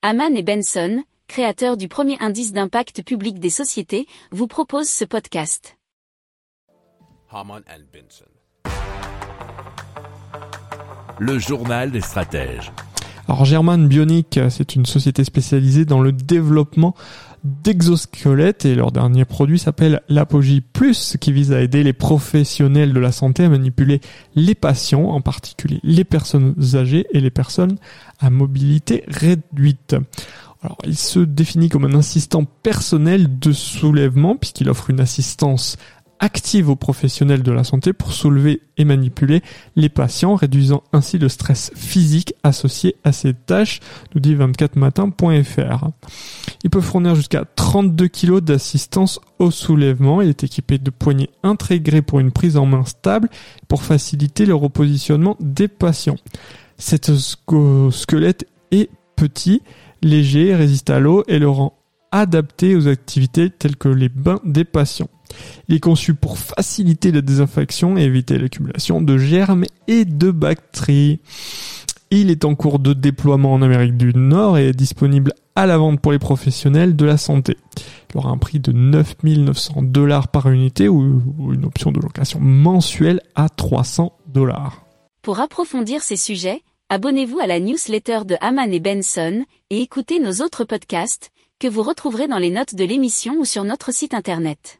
Haman et Benson, créateurs du premier indice d'impact public des sociétés, vous proposent ce podcast. Haman and Benson. Le journal des stratèges. Alors German Bionic, c'est une société spécialisée dans le développement d'exosquelettes et leur dernier produit s'appelle l'Apogee Plus qui vise à aider les professionnels de la santé à manipuler les patients, en particulier les personnes âgées et les personnes à mobilité réduite. Alors, il se définit comme un assistant personnel de soulèvement puisqu'il offre une assistance active aux professionnels de la santé pour soulever et manipuler les patients, réduisant ainsi le stress physique associé à ces tâches, nous dit 24matin.fr. Il peut fournir jusqu'à 32 kg d'assistance au soulèvement. Il est équipé de poignées intégrées pour une prise en main stable pour faciliter le repositionnement des patients. Cet squelette est petit, léger, résiste à l'eau et le rend adapté aux activités telles que les bains des patients. Il est conçu pour faciliter la désinfection et éviter l'accumulation de germes et de bactéries. Il est en cours de déploiement en Amérique du Nord et est disponible à la vente pour les professionnels de la santé. Il aura un prix de 9900 dollars par unité ou une option de location mensuelle à 300 dollars. Pour approfondir ces sujets, abonnez-vous à la newsletter de Haman et Benson et écoutez nos autres podcasts que vous retrouverez dans les notes de l'émission ou sur notre site internet.